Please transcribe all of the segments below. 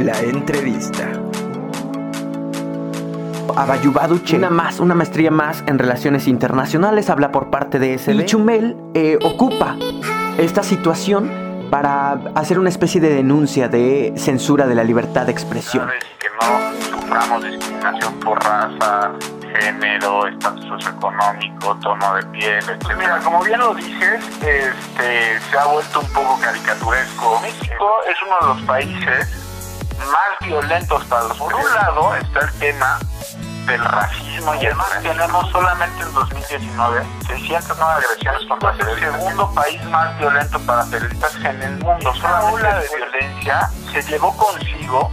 La entrevista. Abayubaduche, una más, una maestría más en relaciones internacionales, habla por parte de SB. Y Chumel eh, ocupa esta situación para hacer una especie de denuncia de censura de la libertad de expresión. Que no suframos discriminación por raza, género, estatus socioeconómico, tono de piel, etc. Mira, como bien lo dices, este, se ha vuelto un poco caricaturesco. México es uno de los países más violentos para los Por un lado está el tema del racismo y además tenemos solamente en 2019 609 agresiones contra periodistas. el segundo país más violento para periodistas en el mundo. Una ola de violencia se llevó consigo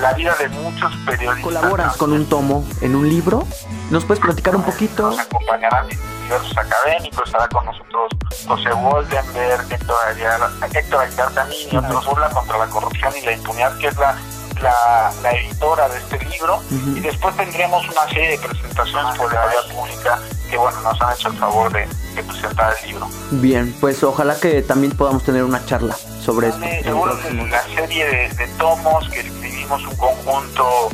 la vida de muchos periodistas. ¿Colaboras con un tomo en un libro? ¿Nos puedes platicar un poquito? Nos acompañarán diversos académicos, estará con nosotros José Woldenberg, Héctor Aguilar, Héctor Aguilar también, y otros burla contra la corrupción y la impunidad, que es la la, editora de este libro y después tendremos una serie de presentaciones por la vía pública que bueno nos han hecho el favor de, presentar el libro. Bien, pues ojalá que también podamos tener una charla sobre esto. Seguro la serie de, tomos que escribimos un conjunto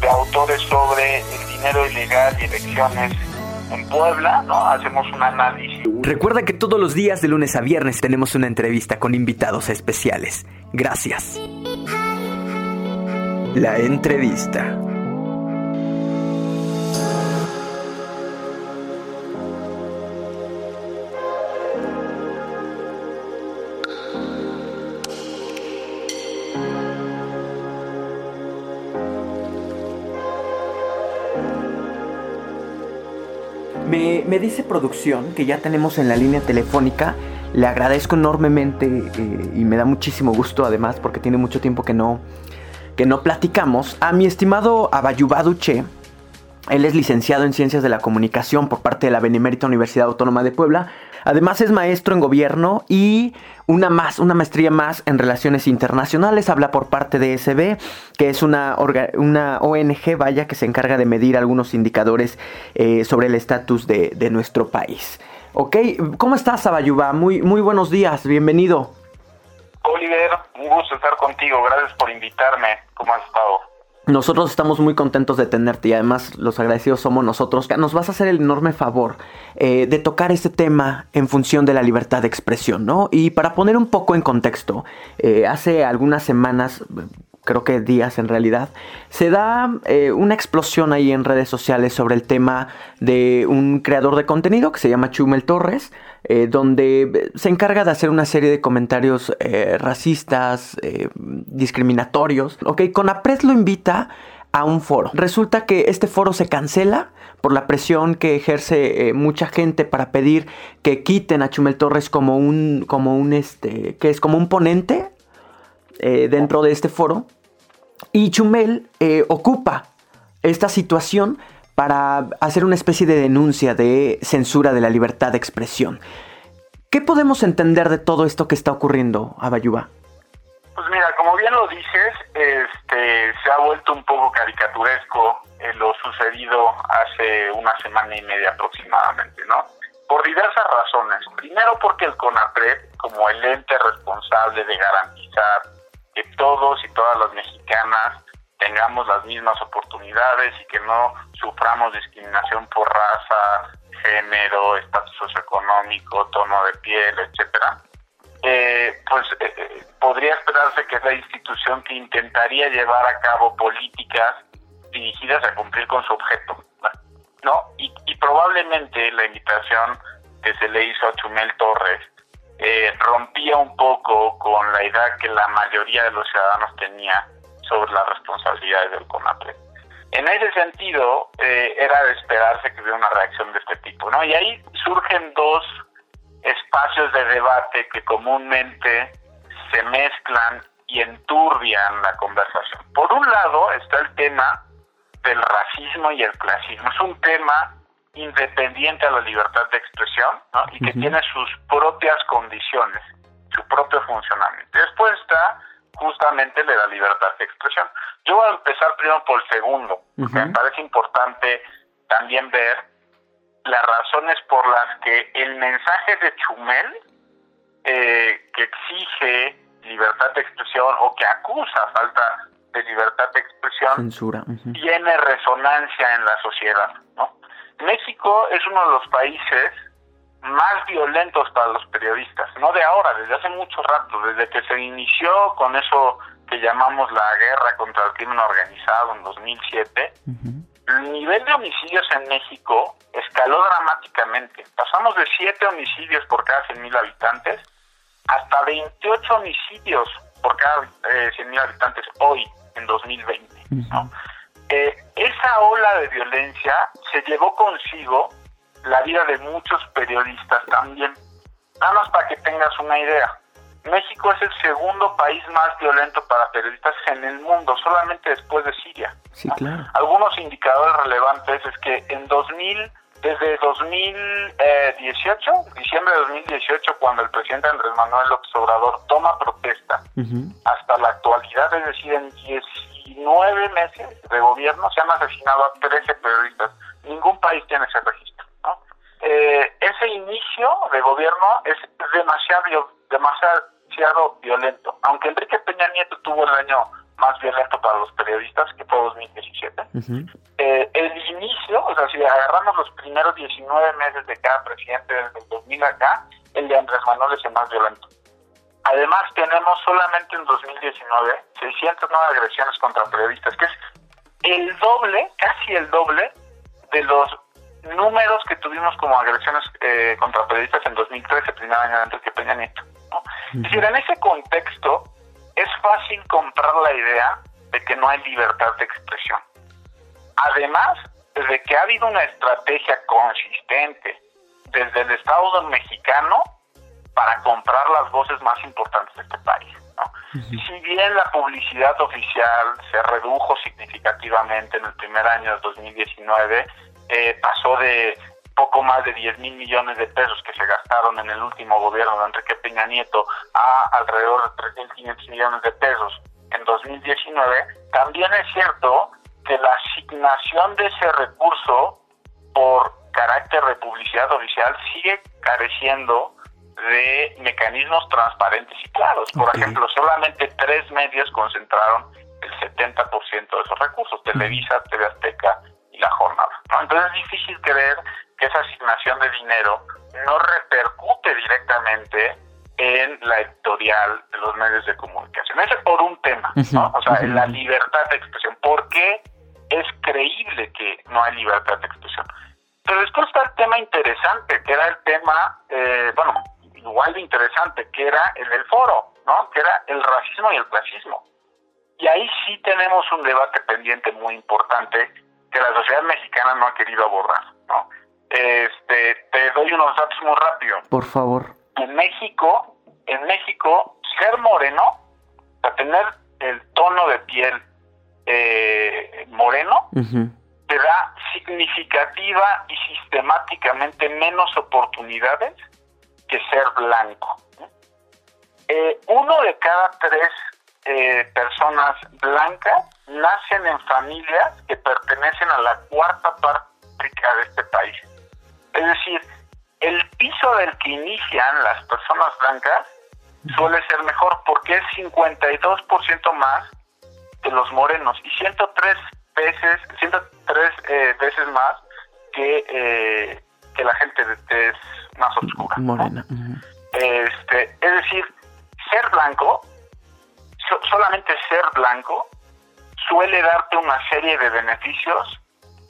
de autores sobre el dinero ilegal y elecciones en Puebla, ¿no? Hacemos un análisis. Recuerda que todos los días de lunes a viernes tenemos una entrevista con invitados especiales. Gracias. La entrevista. Me, me, dice producción que ya tenemos en la línea telefónica. Le agradezco enormemente eh, y me da muchísimo gusto además porque tiene mucho tiempo que no, que no platicamos, a mi estimado Abayubaduche. Él es licenciado en Ciencias de la Comunicación por parte de la Benemérita Universidad Autónoma de Puebla. Además es maestro en gobierno y una más, una maestría más en relaciones internacionales. Habla por parte de SB, que es una, una ONG, vaya, que se encarga de medir algunos indicadores eh, sobre el estatus de, de, nuestro país. Ok, ¿cómo estás, Abayuba? Muy, muy buenos días, bienvenido. Oliver, un gusto estar contigo. Gracias por invitarme. ¿Cómo has estado? Nosotros estamos muy contentos de tenerte y además los agradecidos somos nosotros. Nos vas a hacer el enorme favor eh, de tocar este tema en función de la libertad de expresión, ¿no? Y para poner un poco en contexto, eh, hace algunas semanas creo que días en realidad, se da eh, una explosión ahí en redes sociales sobre el tema de un creador de contenido que se llama Chumel Torres, eh, donde se encarga de hacer una serie de comentarios eh, racistas, discriminatorios. Ok, Conapres lo invita a un foro. Resulta que este foro se cancela por la presión que ejerce mucha gente para pedir que quiten a Chumel Torres como un, como un, este, que es como un ponente eh, dentro de este foro. Y Chumel eh, ocupa esta situación para hacer una especie de denuncia de censura de la libertad de expresión. ¿Qué podemos entender de todo esto que está ocurriendo, Abayuba? Pues mira, como bien lo dices, este, se ha vuelto un poco caricaturesco eh, lo sucedido hace una semana y media aproximadamente, ¿no? Por diversas razones. Primero porque el CONAPRED, como el ente responsable de garantizar que todos y todas las mexicanas tengamos las mismas oportunidades y que no suframos discriminación por raza, género, estatus socioeconómico, tono de piel, etcétera. Eh, pues eh, eh, podría esperarse que es la institución que intentaría llevar a cabo políticas dirigidas a cumplir con su objeto, ¿no? Y, y probablemente la invitación que se le hizo a Chumel Torres eh, rompía un poco con la idea que la mayoría de los ciudadanos tenía sobre las responsabilidades del CONAPRED. En ese sentido, eh, era de esperarse que hubiera una reacción de este tipo, ¿no? Y ahí surgen dos espacios de debate que comúnmente se mezclan y enturbian la conversación. Por un lado está el tema del racismo y el clasismo. Es un tema independiente a la libertad de expresión y que tiene sus propias condiciones, su propio funcionamiento. Después está justamente la libertad de expresión. Yo voy a empezar primero por el segundo, me parece importante también ver las razones por las que el mensaje de Chumel, eh, que exige libertad de expresión o que acusa falta de libertad de expresión Censura. tiene resonancia en la sociedad. ¿no? México es uno de los países más violentos para los periodistas, no de ahora, desde hace mucho rato, desde que se inició con eso que llamamos la guerra contra el crimen organizado en 2007, el nivel de homicidios en México escaló dramáticamente. Pasamos de 7 homicidios por cada 100.000 habitantes hasta 28 homicidios por cada eh, 100.000 habitantes hoy, en 2020. ¿no? Eh, esa ola de violencia se llevó consigo la vida de muchos periodistas también. Nada más para que tengas una idea. México es el segundo país más violento para periodistas en el mundo, solamente después de Siria. Sí, claro. Algunos indicadores relevantes es que en 2000, desde 2018, diciembre de 2018, cuando el presidente Andrés Manuel López Obrador toma protesta, uh -huh. Hasta la actualidad, es decir, en 19 meses de gobierno se han asesinado a 13 periodistas. Ningún país tiene ese registro. ¿no? Eh, ese inicio de gobierno es demasiado, demasiado violento. Aunque Enrique Peña Nieto tuvo el año más violento para los periodistas, que fue 2017, uh -huh. eh, el inicio, o sea, si agarramos los primeros 19 meses de cada presidente desde el 2000 acá, el de Andrés Manuel es el más violento. Además, tenemos solamente en 2019 609 agresiones contra periodistas, que es el doble, casi el doble, de los números que tuvimos como agresiones eh, contra periodistas en 2013, primer año de Enrique Peña Nieto. ¿no? Es decir, en ese contexto es fácil comprar la idea de que no hay libertad de expresión. Además, desde que ha habido una estrategia consistente desde el Estado mexicano para comprar las voces más importantes de este país. ¿no? Si bien la publicidad oficial se redujo significativamente en el primer año de 2019, eh, pasó de poco más de 10 mil millones de pesos que se gastaron en el último gobierno de Enrique Peña Nieto a alrededor de 3.500 millones de pesos en 2019, también es cierto que la asignación de ese recurso por carácter de publicidad oficial sigue careciendo de mecanismos transparentes y claros. Por okay. ejemplo, solamente tres medios concentraron el 70% de esos recursos, Televisa, TV Azteca y La Jornada. ¿no? Entonces es difícil creer que esa asignación de dinero no repercute directamente en la editorial de los medios de comunicación. Ese es por un tema, ¿no? O sea, la libertad de expresión. ¿Por qué es creíble que no hay libertad de expresión? Pero después está el tema interesante, que era el tema, eh, bueno, igual de interesante, que era el del foro, ¿no? Que era el racismo y el clasismo. Y ahí sí tenemos un debate pendiente muy importante que la sociedad mexicana no ha querido abordar, ¿no? Este, te doy unos datos muy rápido. Por favor. En México, en México, ser moreno, para tener el tono de piel eh, moreno, uh -huh. te da significativa y sistemáticamente menos oportunidades que ser blanco. Eh, uno de cada tres eh, personas blancas nacen en familias que pertenecen a la cuarta parte de este país. Es decir, el piso del que inician las personas blancas suele ser mejor porque es 52% más que los morenos y 103 veces, 103 eh, veces más que, eh, que la gente de tez más oscura. Morena. ¿no? Uh -huh. este, es decir, ser blanco, so, solamente ser blanco, suele darte una serie de beneficios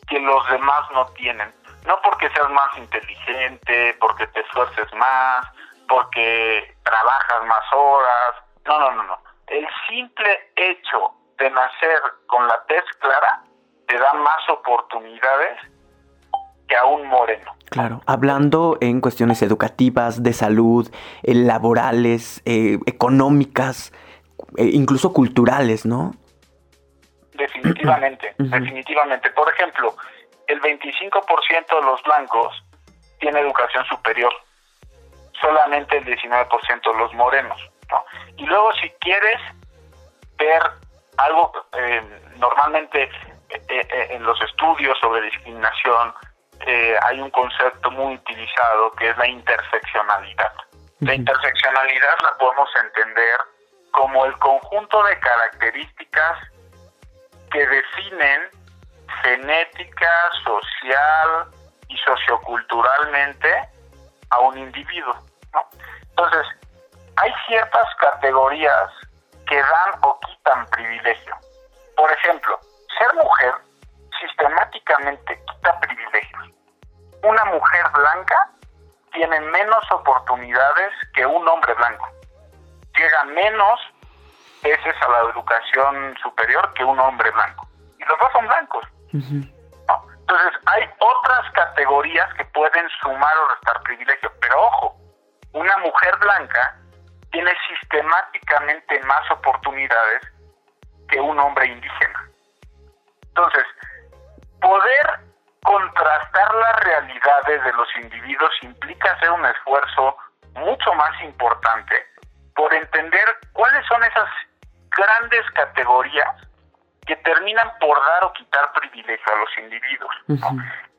que los demás no tienen. No porque seas más inteligente, porque te esfuerces más, porque trabajas más horas. No, no, no, no. El simple hecho de nacer con la tez clara te da más oportunidades que a un moreno. Claro, hablando en cuestiones educativas, de salud, eh, laborales, eh, económicas, eh, incluso culturales, ¿no? Definitivamente, uh -huh. definitivamente. Por ejemplo, el 25% de los blancos tiene educación superior, solamente el 19% de los morenos. ¿no? Y luego si quieres ver algo, normalmente en los estudios sobre discriminación hay un concepto muy utilizado que es la interseccionalidad. La interseccionalidad la podemos entender como el conjunto de características que definen genética, social y socioculturalmente a un individuo. Entonces, hay ciertas categorías que dan o quitan privilegio. Por ejemplo, ser mujer sistemáticamente quita. Una mujer blanca tiene menos oportunidades que un hombre blanco. Llega menos veces a la educación superior que un hombre blanco. Y los dos son blancos. Entonces, hay otras categorías que pueden sumar o restar privilegio. Pero ojo, una mujer blanca tiene sistemáticamente más oportunidades que un hombre indígena. Entonces, poder contrastar las realidades de los individuos implica hacer un esfuerzo mucho más importante por entender cuáles son esas grandes categorías que terminan por dar o quitar privilegio a los individuos.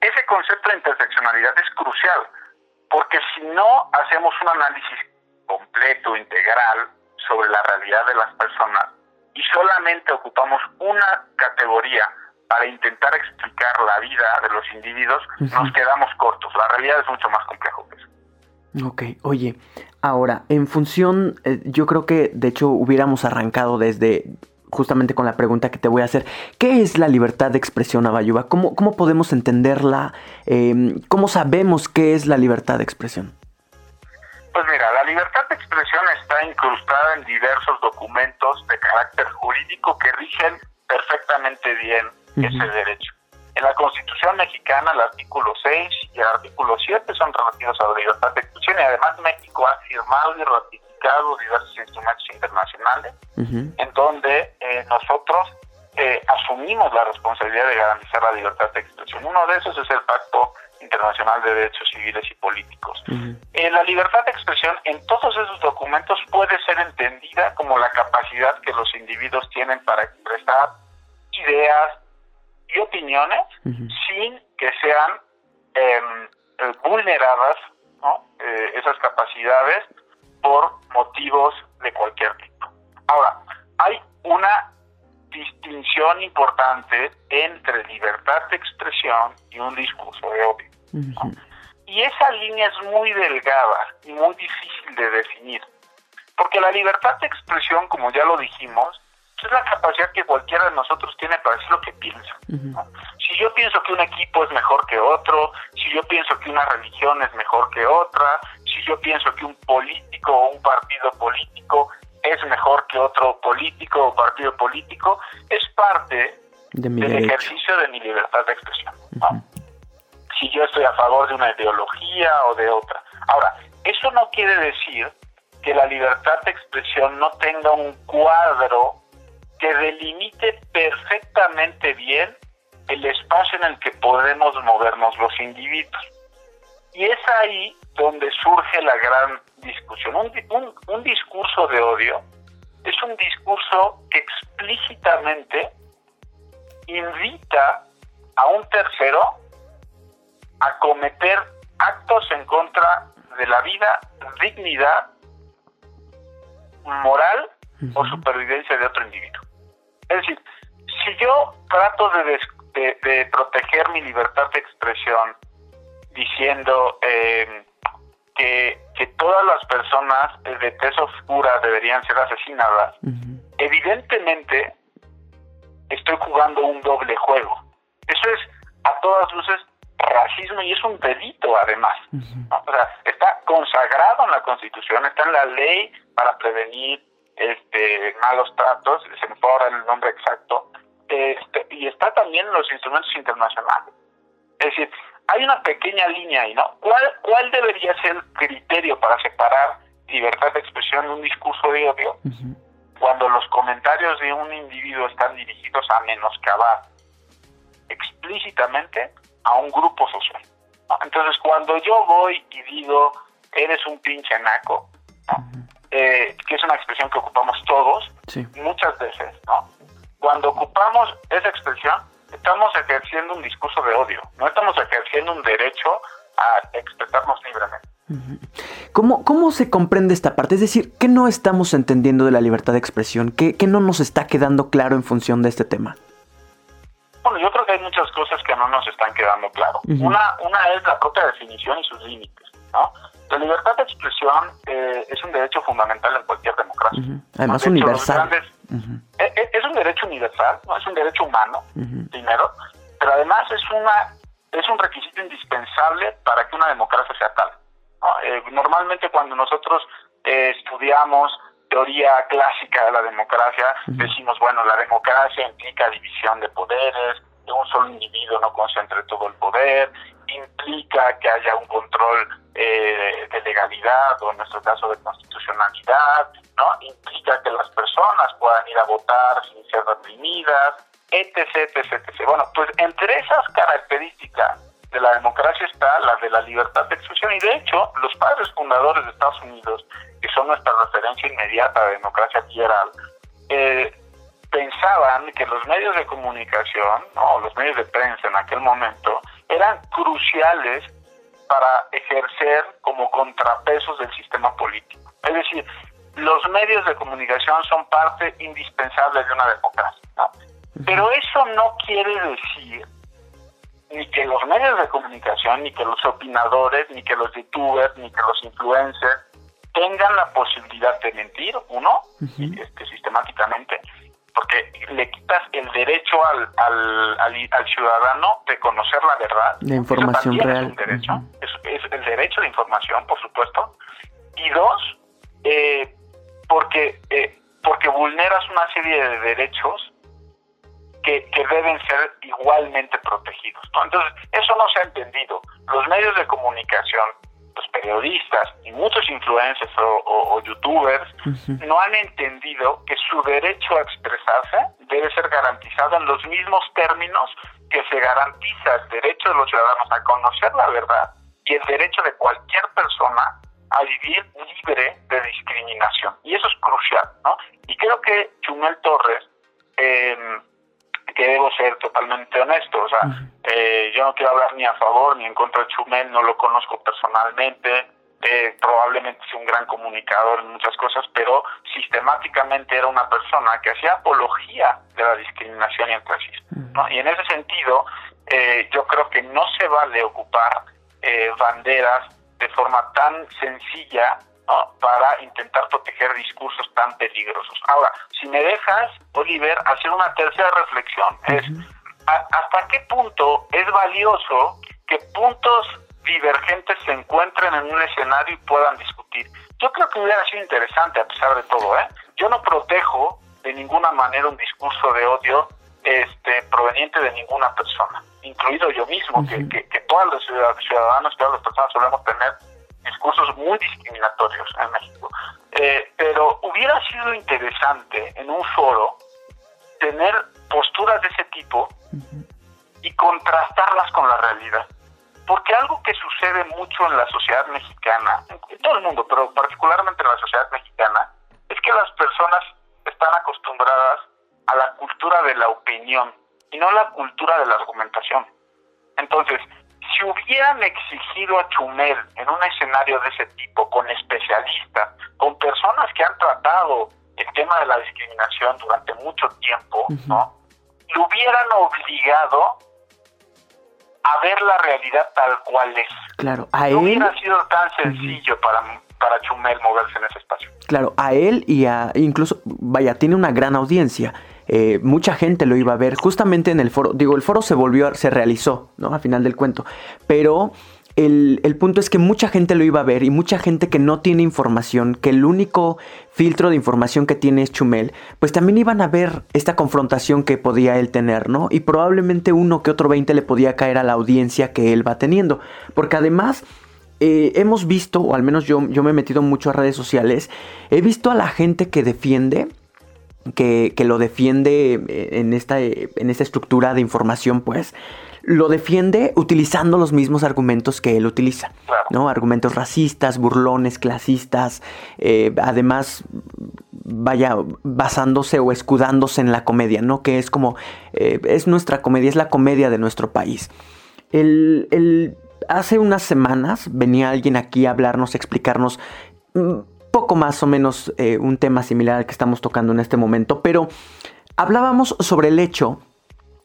Ese concepto de interseccionalidad es crucial, porque si no hacemos un análisis completo, integral, sobre la realidad de las personas y solamente ocupamos una categoría para intentar explicar la vida de los individuos, nos quedamos cortos. La realidad es mucho más complejo que eso. Ok, oye, ahora, en función, eh, yo creo que de hecho hubiéramos arrancado desde justamente con la pregunta que te voy a hacer. ¿Qué es la libertad de expresión, Abayuba? ¿Cómo, cómo podemos entenderla? Em, ¿Cómo sabemos qué es la libertad de expresión? Pues mira, la libertad de expresión está incrustada en diversos documentos de carácter jurídico que rigen perfectamente bien ese derecho. En la Constitución mexicana, el artículo 6 y el artículo 7 son relativos a la libertad de expresión y además México ha firmado y ratificado diversos instrumentos internacionales en donde eh, nosotros eh, asumimos la responsabilidad de garantizar la libertad de expresión. Uno de esos es el Pacto Internacional de Derechos Civiles y Políticos. Eh, la libertad de expresión en todos esos documentos puede ser entendida como la capacidad que los individuos tienen para sin que sean em, eh, vulneradas eh, esas capacidades por motivos de cualquier tipo. Ahora, hay una distinción importante entre libertad de expresión y un discurso de odio. Y esa línea es muy delgada y muy difícil de definir, porque la libertad de expresión, como ya lo dijimos, es la capacidad que cualquiera de nosotros tiene para decir lo que piensa. Si yo pienso que un equipo es mejor que otro, si yo pienso que una religión es mejor que otra, si yo pienso que un político o un partido político es mejor que otro político o partido político, es parte del ejercicio de mi libertad de expresión. Si yo estoy a favor de una ideología o de otra. Ahora, eso no quiere decir que la libertad de expresión no tenga un cuadro que delimite perfectamente bien el espacio en el que podemos movernos los individuos. Y es ahí donde surge la gran discusión. Un, un, discurso de odio es un discurso que explícitamente invita a un tercero a cometer actos en contra de la vida, dignidad, moral o supervivencia de otro individuo. Es decir, si yo trato de, proteger mi libertad de expresión diciendo eh, que, todas las personas de tez oscura deberían ser asesinadas, evidentemente estoy jugando un doble juego. Eso es a todas luces racismo y es un delito además. O sea, está consagrado en la Constitución, está en la ley para prevenir este, malos tratos, se me puede el nombre exacto, en los instrumentos internacionales. Es decir, hay una pequeña línea ahí, ¿no? ¿Cuál, cuál debería ser el criterio para separar libertad de expresión de un discurso de odio cuando los comentarios de un individuo están dirigidos a menoscabar explícitamente a un grupo social? Entonces, cuando yo voy y digo, eres un pinche naco, eh, que es una expresión que ocupamos todos muchas veces, ¿no? Cuando ocupamos esa expresión, estamos ejerciendo un discurso de odio, no estamos ejerciendo un derecho a expresarnos libremente. ¿Cómo, ¿Cómo se comprende esta parte? Es decir, ¿qué no estamos entendiendo de la libertad de expresión? ¿Qué, qué no nos está quedando claro en función de este tema? Bueno, yo creo que hay muchas cosas que no nos están quedando claro. una, una es la propia definición y sus límites. ¿no? La libertad de expresión eh, es un derecho fundamental en cualquier democracia. Además, universal. E, e, es, un derecho universal, ¿no? es un derecho humano, primero, pero además es una es un requisito indispensable para que una democracia sea tal. Eh, normalmente cuando nosotros eh, estudiamos teoría clásica de la democracia, decimos, bueno, la democracia implica división de poderes, un solo individuo no concentre todo el poder, implica que haya un control eh, de legalidad o en nuestro caso de constitucionalidad, ¿no? Implica que las personas puedan ir a votar sin ser reprimidas, etc, etc, etc. Bueno, pues entre esas características de la democracia está la de la libertad de expresión y de hecho los padres fundadores de Estados Unidos, que son nuestra referencia inmediata de democracia liberal, eh, pensaban que los medios de comunicación, o los medios de prensa en aquel momento, eran cruciales para ejercer como contrapesos del sistema político. Es decir, los medios de comunicación son parte indispensable de una democracia. Pero eso no quiere decir ni que los medios de comunicación, ni que los opinadores, ni que los youtubers, ni que los influencers tengan la posibilidad de mentir, uno, este, sistemáticamente, porque le quitas el derecho al, al, al, ciudadano de conocer la verdad. La información real. Es un derecho, es, el derecho de información, por supuesto. Y dos, eh, porque, eh, porque vulneras una serie de derechos que, que deben ser igualmente protegidos. Entonces, eso no se ha entendido. Los medios de comunicación los periodistas y muchos influencers o, youtubers no han entendido que su derecho a expresarse debe ser garantizado en los mismos términos que se garantiza el derecho de los ciudadanos a conocer la verdad y el derecho de cualquier persona a vivir libre de discriminación. Y eso es crucial, ¿no? Y creo que Chumel Torres eh, que debo ser totalmente honesto. O sea, eh, yo no quiero hablar ni a favor ni en contra de Chumel, no lo conozco personalmente. Eh, probablemente es un gran comunicador en muchas cosas, pero sistemáticamente era una persona que hacía apología de la discriminación y el racismo. Y en ese sentido, eh, yo creo que no se vale ocupar banderas de forma tan sencilla para intentar proteger discursos tan peligrosos. Ahora, si me dejas, Oliver, hacer una tercera reflexión, es hasta qué punto es valioso que puntos divergentes se encuentren en un escenario y puedan discutir. Yo creo que hubiera sido interesante a pesar de todo, ¿eh? Yo no protejo de ninguna manera un discurso de odio este proveniente de ninguna persona, incluido yo mismo, que, que, que todos los ciudadanos, todas las personas solemos tener discursos muy discriminatorios en México. Eh, pero hubiera sido interesante en un foro tener posturas de ese tipo y contrastarlas con la realidad. Porque algo que sucede mucho en la sociedad mexicana, en todo el mundo, pero particularmente en la sociedad mexicana, es que las personas están acostumbradas a la cultura de la opinión y no la cultura de la argumentación. Entonces, si hubieran exigido a Chumel un escenario de ese tipo, con especialistas, con personas que han tratado el tema de la discriminación durante mucho tiempo, ¿no? Lo hubieran obligado a ver la realidad tal cual es. Claro, a no hubiera sido tan sencillo para, para Chumel moverse en ese espacio. Claro, a él y a incluso, vaya, tiene una gran audiencia. Eh, mucha gente lo iba a ver justamente en el foro. Digo, el foro se volvió, se realizó, ¿no? A final del cuento. Pero el, punto es que mucha gente lo iba a ver y mucha gente que no tiene información, que el único filtro de información que tiene es Chumel, pues también iban a ver esta confrontación que podía él tener, ¿no? Y probablemente uno que otro 20 le podía caer a la audiencia que él va teniendo. Porque además... Eh, hemos visto, o al menos yo, yo me he metido mucho a redes sociales, he visto a la gente que defiende que, lo defiende eh, en esta, en esta estructura de información, pues, lo defiende utilizando los mismos argumentos que él utiliza, ¿no? Argumentos racistas, burlones, clasistas, eh, además, vaya, basándose o escudándose en la comedia, ¿no? Que es como, eh, es nuestra comedia, es la comedia de nuestro país. El, hace unas semanas venía alguien aquí a hablarnos, a explicarnos mm, poco más o menos eh, un tema similar al que estamos tocando en este momento, pero hablábamos sobre el hecho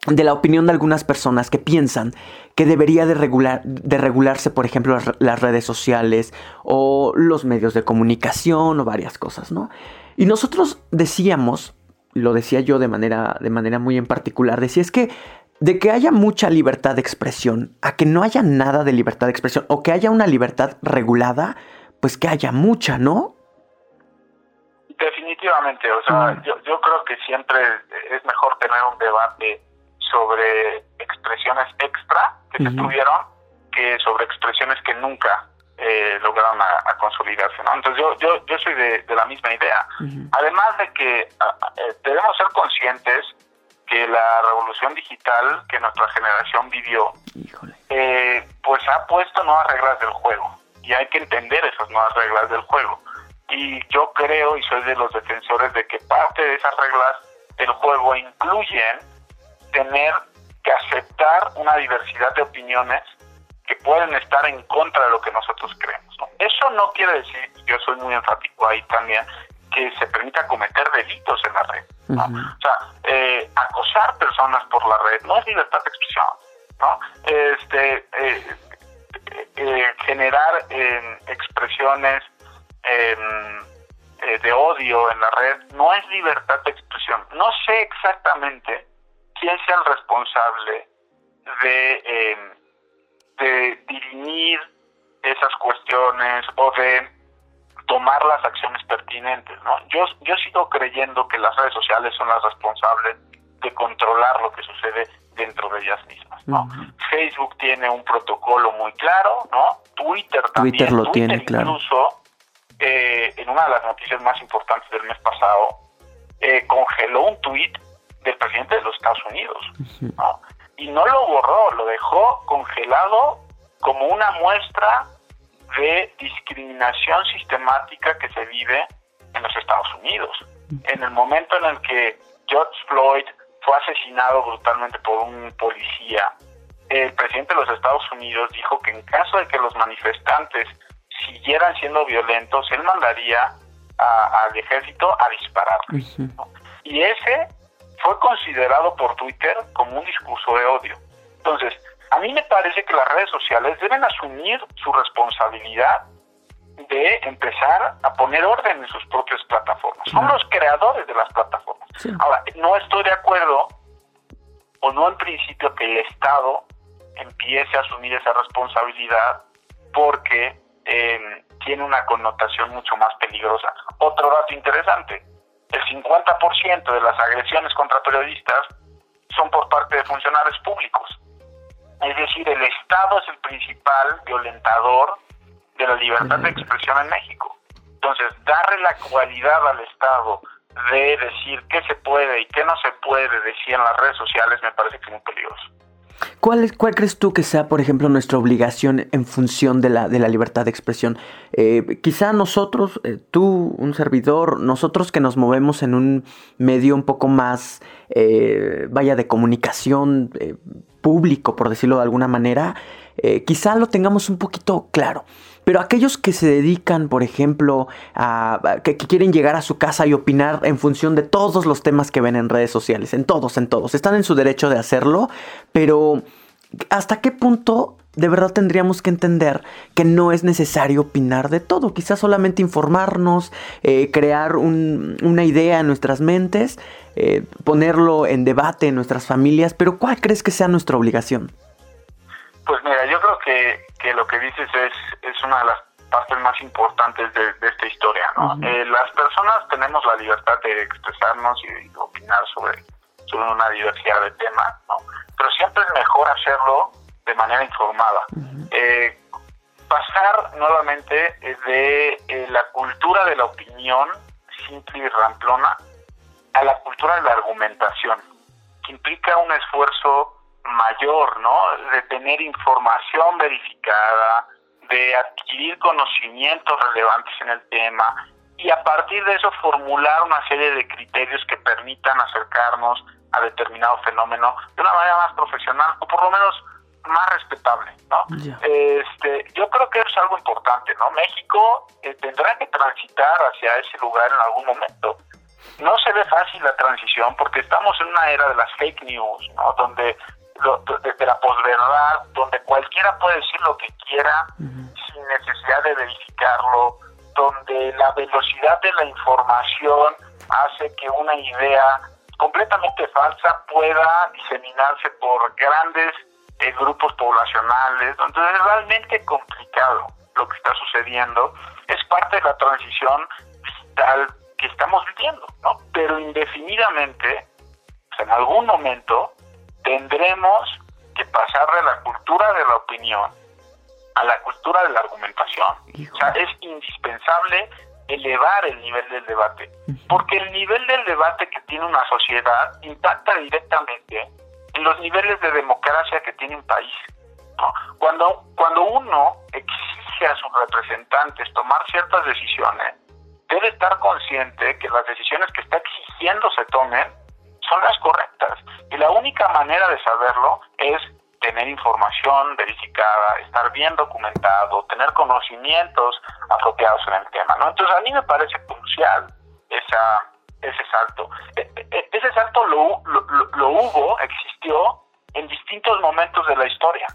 de la opinión de algunas personas que piensan que debería de, regular, de regularse, por ejemplo, las, redes sociales o los medios de comunicación o varias cosas, ¿no? Y nosotros decíamos, lo decía yo de manera, de manera muy en particular, decía es que de que haya mucha libertad de expresión a que no haya nada de libertad de expresión o que haya una libertad regulada, pues que haya mucha, ¿no? Definitivamente, o sea, yo, yo creo que siempre es mejor tener un debate sobre expresiones extra que se tuvieron que sobre expresiones que nunca eh, lograron a, consolidarse. ¿no? Entonces yo, yo, yo soy de, la misma idea. Además de que eh, debemos ser conscientes que la revolución digital que nuestra generación vivió, eh, pues ha puesto nuevas reglas del juego y hay que entender esas nuevas reglas del juego. Y yo creo y soy de los defensores de que parte de esas reglas del juego incluyen tener que aceptar una diversidad de opiniones que pueden estar en contra de lo que nosotros creemos. Eso no quiere decir, yo soy muy enfático ahí también, que se permita cometer delitos en la red. O sea, eh, acosar personas por la red no es libertad de expresión. ¿no? Este, eh, eh, generar expresiones de odio en la red no es libertad de expresión. No sé exactamente quién sea el responsable de, eh, de dirimir esas cuestiones o de tomar las acciones pertinentes, ¿no? Yo, yo sigo creyendo que las redes sociales son las responsables de controlar lo que sucede dentro de ellas mismas, ¿no? Facebook tiene un protocolo muy claro, ¿no? Twitter también. Twitter lo tiene, claro. Incluso, eh, en una de las noticias más importantes del mes pasado, eh, congeló un tweet del presidente de los Estados Unidos. Y no lo borró, lo dejó congelado como una muestra de discriminación sistemática que se vive en los Estados Unidos. En el momento en el que George Floyd fue asesinado brutalmente por un policía, el presidente de los Estados Unidos dijo que en caso de que los manifestantes siguieran siendo violentos, él mandaría al ejército a disparar. Y ese fue considerado por Twitter como un discurso de odio. Entonces, a mí me parece que las redes sociales deben asumir su responsabilidad de empezar a poner orden en sus propias plataformas. Son los creadores de las plataformas. Ahora, no estoy de acuerdo, o no en principio, que el Estado empiece a asumir esa responsabilidad porque eh, tiene una connotación mucho más peligrosa. Otro dato interesante, el 50% de las agresiones contra periodistas son por parte de funcionarios públicos. Es decir, el Estado es el principal violentador de la libertad de expresión en México. Entonces, darle la cualidad al Estado de decir qué se puede y qué no se puede decir en las redes sociales me parece que es muy peligroso. ¿Cuál, ¿Cuál crees tú que sea, por ejemplo, nuestra obligación en función de la, de la libertad de expresión? Eh, quizá nosotros, eh, tú, un servidor, nosotros que nos movemos en un medio un poco más, eh, vaya, de comunicación público, por decirlo de alguna manera, quizá lo tengamos un poquito claro. Pero aquellos que se dedican, por ejemplo, a, que, quieren llegar a su casa y opinar en función de todos los temas que ven en redes sociales, en todos, en todos, están en su derecho de hacerlo, pero ¿hasta qué punto de verdad tendríamos que entender que no es necesario opinar de todo? Quizás solamente informarnos, eh, crear una idea en nuestras mentes, eh, ponerlo en debate en nuestras familias, pero ¿cuál crees que sea nuestra obligación? Pues mira, yo creo que que lo que dices es, es una de las partes más importantes de, esta historia. ¿no? Eh, las personas tenemos la libertad de expresarnos y de opinar sobre, sobre una diversidad de temas, ¿no? pero siempre es mejor hacerlo de manera informada. Eh, pasar nuevamente de eh, la cultura de la opinión simple y ramplona a la cultura de la argumentación, que implica un esfuerzo mayor, ¿no? De tener información verificada, de adquirir conocimientos relevantes en el tema y a partir de eso formular una serie de criterios que permitan acercarnos a determinado fenómeno de una manera más profesional o por lo menos más respetable, ¿no? Este, yo creo que eso es algo importante, ¿no? México eh, tendrá que transitar hacia ese lugar en algún momento. no se ve fácil la transición porque estamos en una era de las fake news, ¿no? Donde de, la posverdad, donde cualquiera puede decir lo que quiera sin necesidad de verificarlo, donde la velocidad de la información hace que una idea completamente falsa pueda diseminarse por grandes eh, grupos poblacionales. Entonces es realmente complicado lo que está sucediendo. Es parte de la transición digital que estamos viviendo, ¿no? Pero indefinidamente, en algún momento, tendremos que pasar de la cultura de la opinión a la cultura de la argumentación. O sea, es indispensable elevar el nivel del debate, porque el nivel del debate que tiene una sociedad impacta directamente en los niveles de democracia que tiene un país. Cuando, cuando uno exige a sus representantes tomar ciertas decisiones, debe estar consciente que las decisiones que está exigiendo se tomen son las correctas. Y la única manera de saberlo es tener información verificada, estar bien documentado, tener conocimientos apropiados en el tema. ¿no? Entonces a mí me parece crucial esa, ese salto. E, e, e, ese salto lo, lo, hubo, existió en distintos momentos de la historia.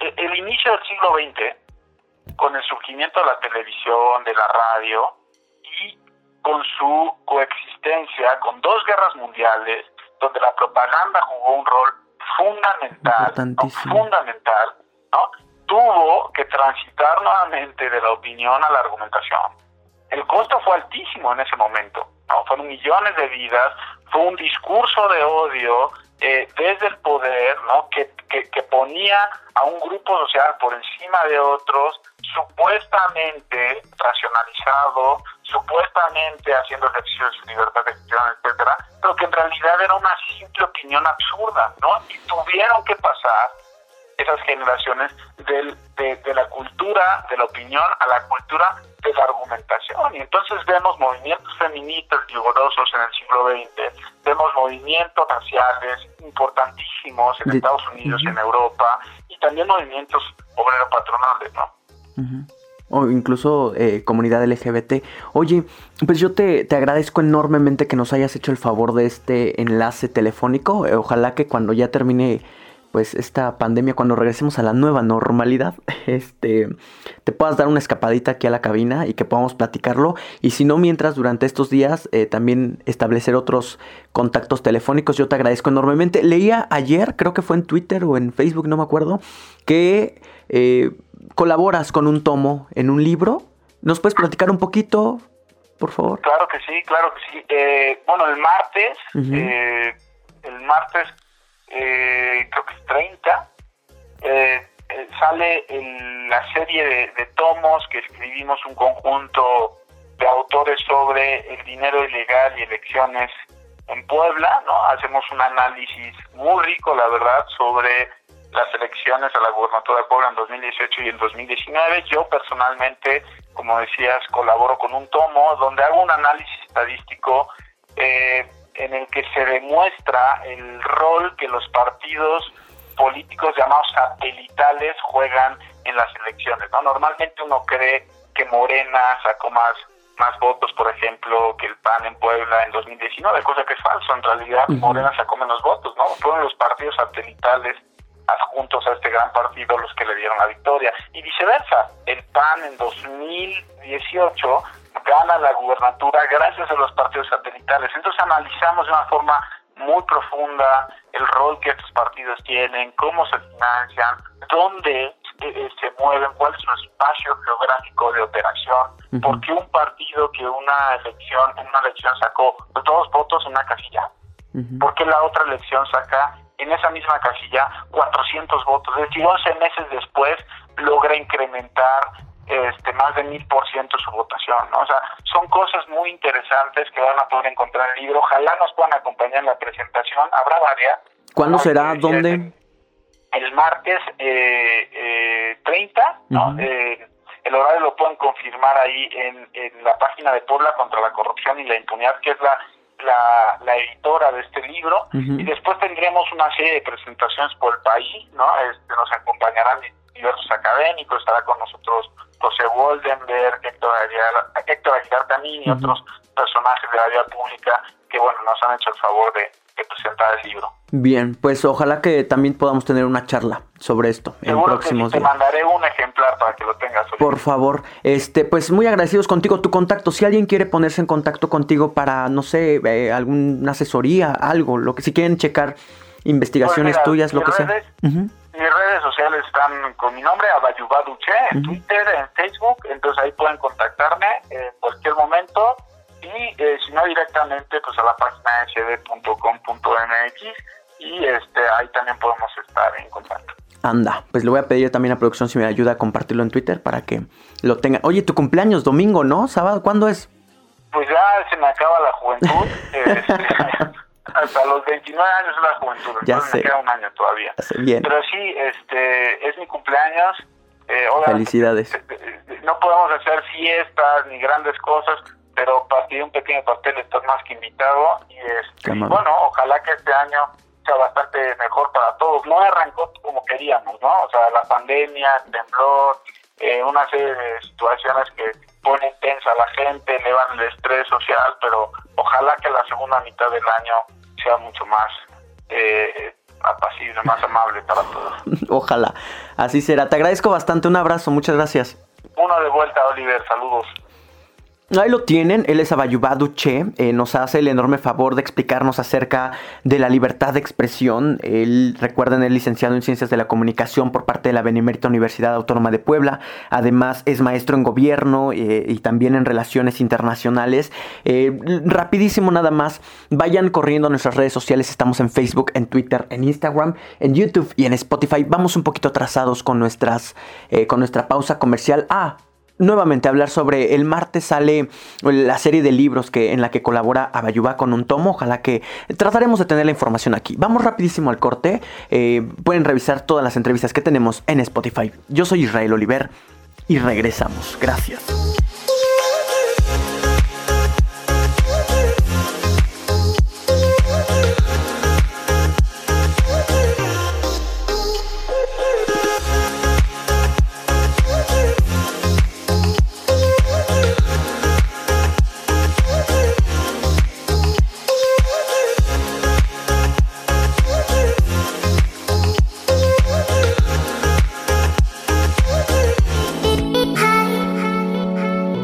el inicio del siglo XX, con el surgimiento de la televisión, de la radio, y con su coexistencia con dos guerras mundiales, donde la propaganda jugó un rol fundamental, fundamental, ¿no? tuvo que transitar nuevamente de la opinión a la argumentación. El costo fue altísimo en ese momento, ¿no? fueron millones de vidas, fue un discurso de odio eh, desde el poder, ¿no? Que, que, ponía a un grupo social por encima de otros, supuestamente racionalizado, supuestamente haciendo ejercicio de su libertad de expresión, etcétera, pero que en realidad era una simple opinión absurda, ¿no? Y tuvieron que pasar esas generaciones del, de, de, la cultura de la opinión a la cultura de la argumentación. Y entonces vemos movimientos feministas vigorosos en el siglo XX, vemos movimientos raciales importantísimos en Estados Unidos en Europa, y también movimientos obrero-patronales, ¿no? o incluso eh, comunidad LGBT. Oye, pues yo te, te, agradezco enormemente que nos hayas hecho el favor de este enlace telefónico. ojalá que cuando ya termine pues esta pandemia, cuando regresemos a la nueva normalidad, este, te puedas dar una escapadita aquí a la cabina y que podamos platicarlo. Y si no, mientras durante estos días eh, también establecer otros contactos telefónicos, yo te agradezco enormemente. Leía ayer, creo que fue en Twitter o en Facebook, no me acuerdo, que eh, colaboras con un tomo en un libro. ¿Nos puedes platicar un poquito, por favor? Claro que sí, claro que sí. Eh, bueno, el martes, el martes eh, creo que es 30, eh, eh, sale en la serie de, tomos que escribimos un conjunto de autores sobre el dinero ilegal y elecciones en Puebla, ¿no? Hacemos un análisis muy rico, la verdad, sobre las elecciones a la gubernatura de Puebla en 2018 y en 2019. Yo personalmente, como decías, colaboro con un tomo donde hago un análisis estadístico eh, en el que se demuestra el rol que los partidos políticos llamados satelitales juegan en las elecciones. ¿no? Normalmente uno cree que Morena sacó más, más votos, por ejemplo, que el PAN en Puebla en 2019, cosa que es falso. En realidad, Morena sacó menos votos, ¿no? Fueron los partidos satelitales adjuntos a este gran partido los que le dieron la victoria. Y viceversa, el PAN en 2018 gana la gubernatura gracias a los partidos satelitales. Entonces analizamos de una forma muy profunda el rol que estos partidos tienen, cómo se financian, dónde eh, eh, se mueven, cuál es su espacio geográfico de operación, porque un partido que una elección, en una elección sacó dos votos en una casilla, porque la otra elección saca en esa misma casilla 400 votos, es decir, 11 meses después logra incrementar este, más de mil por ciento su votación, ¿no? O sea, son cosas muy interesantes que van a poder encontrar en el libro. Ojalá nos puedan acompañar en la presentación. Habrá varias. ¿Cuándo será? ¿Dónde? El martes eh, eh, 30, ¿no? Eh, el horario lo pueden confirmar ahí en, en, la página de Puebla contra la corrupción y la impunidad, que es la la, la editora de este libro. Y después tendremos una serie de presentaciones por el país, ¿no? Este, nos acompañarán diversos académicos, estará con nosotros José Woldenberg, Héctor Aguilar, Héctor Aguilar también y otros personajes de la vida pública que, bueno, nos han hecho el favor de, presentar el libro. Bien, pues ojalá que también podamos tener una charla sobre esto en próximos que Te mandaré un ejemplar para que lo tengas. Por favor, este, pues muy agradecidos contigo. Tu contacto, si alguien quiere ponerse en contacto contigo para, no sé, eh, alguna asesoría, algo, lo que si quieren checar investigaciones pues tuyas, lo que sea. Mis redes sociales están con mi nombre, Abayubaduche, en Twitter, en Facebook, entonces ahí pueden contactarme en cualquier momento y eh, si no directamente pues a la página hd.com.mx y este ahí también podemos estar en contacto. Anda, pues le voy a pedir también a producción si me ayuda a compartirlo en Twitter para que lo tengan. Oye, tu cumpleaños domingo, ¿no? ¿Sábado? ¿Cuándo es? Pues ya se me acaba la juventud. este, hasta los 29 años es la juventud, ya me queda un año todavía. Bien. Pero sí, este, es mi cumpleaños. Eh, Felicidades. Eh, eh, no podemos hacer fiestas ni grandes cosas, pero partir un pequeño pastel estás más que invitado y, este, bueno, ojalá que este año sea bastante mejor para todos. No arrancó como queríamos, ¿no? O sea, la pandemia, el temblor, eh, una serie de situaciones que ponen tensa a la gente, elevan el estrés social, pero ojalá que la segunda mitad del año sea mucho más eh, apacible, más amable para todos. Ojalá, así será. Te agradezco bastante, un abrazo, muchas gracias. Uno de vuelta, Oliver, saludos. Ahí lo tienen, él es Abayubadu Che, eh, nos hace el enorme favor de explicarnos acerca de la libertad de expresión. Él, recuerden, es licenciado en Ciencias de la Comunicación por parte de la Benemérita Universidad Autónoma de Puebla. Además, es maestro en gobierno eh, y también en relaciones internacionales. Eh, rapidísimo nada más, vayan corriendo a nuestras redes sociales, estamos en Facebook, en Twitter, en Instagram, en YouTube y en Spotify. Vamos un poquito atrasados con, nuestras, con nuestra pausa comercial. Ah, nuevamente hablar sobre el martes sale la serie de libros que en la que colabora Abayuba con un tomo ojalá que trataremos de tener la información aquí. Vamos rapidísimo al corte eh, pueden revisar todas las entrevistas que tenemos en Spotify. Yo soy Israel Oliver y regresamos. Gracias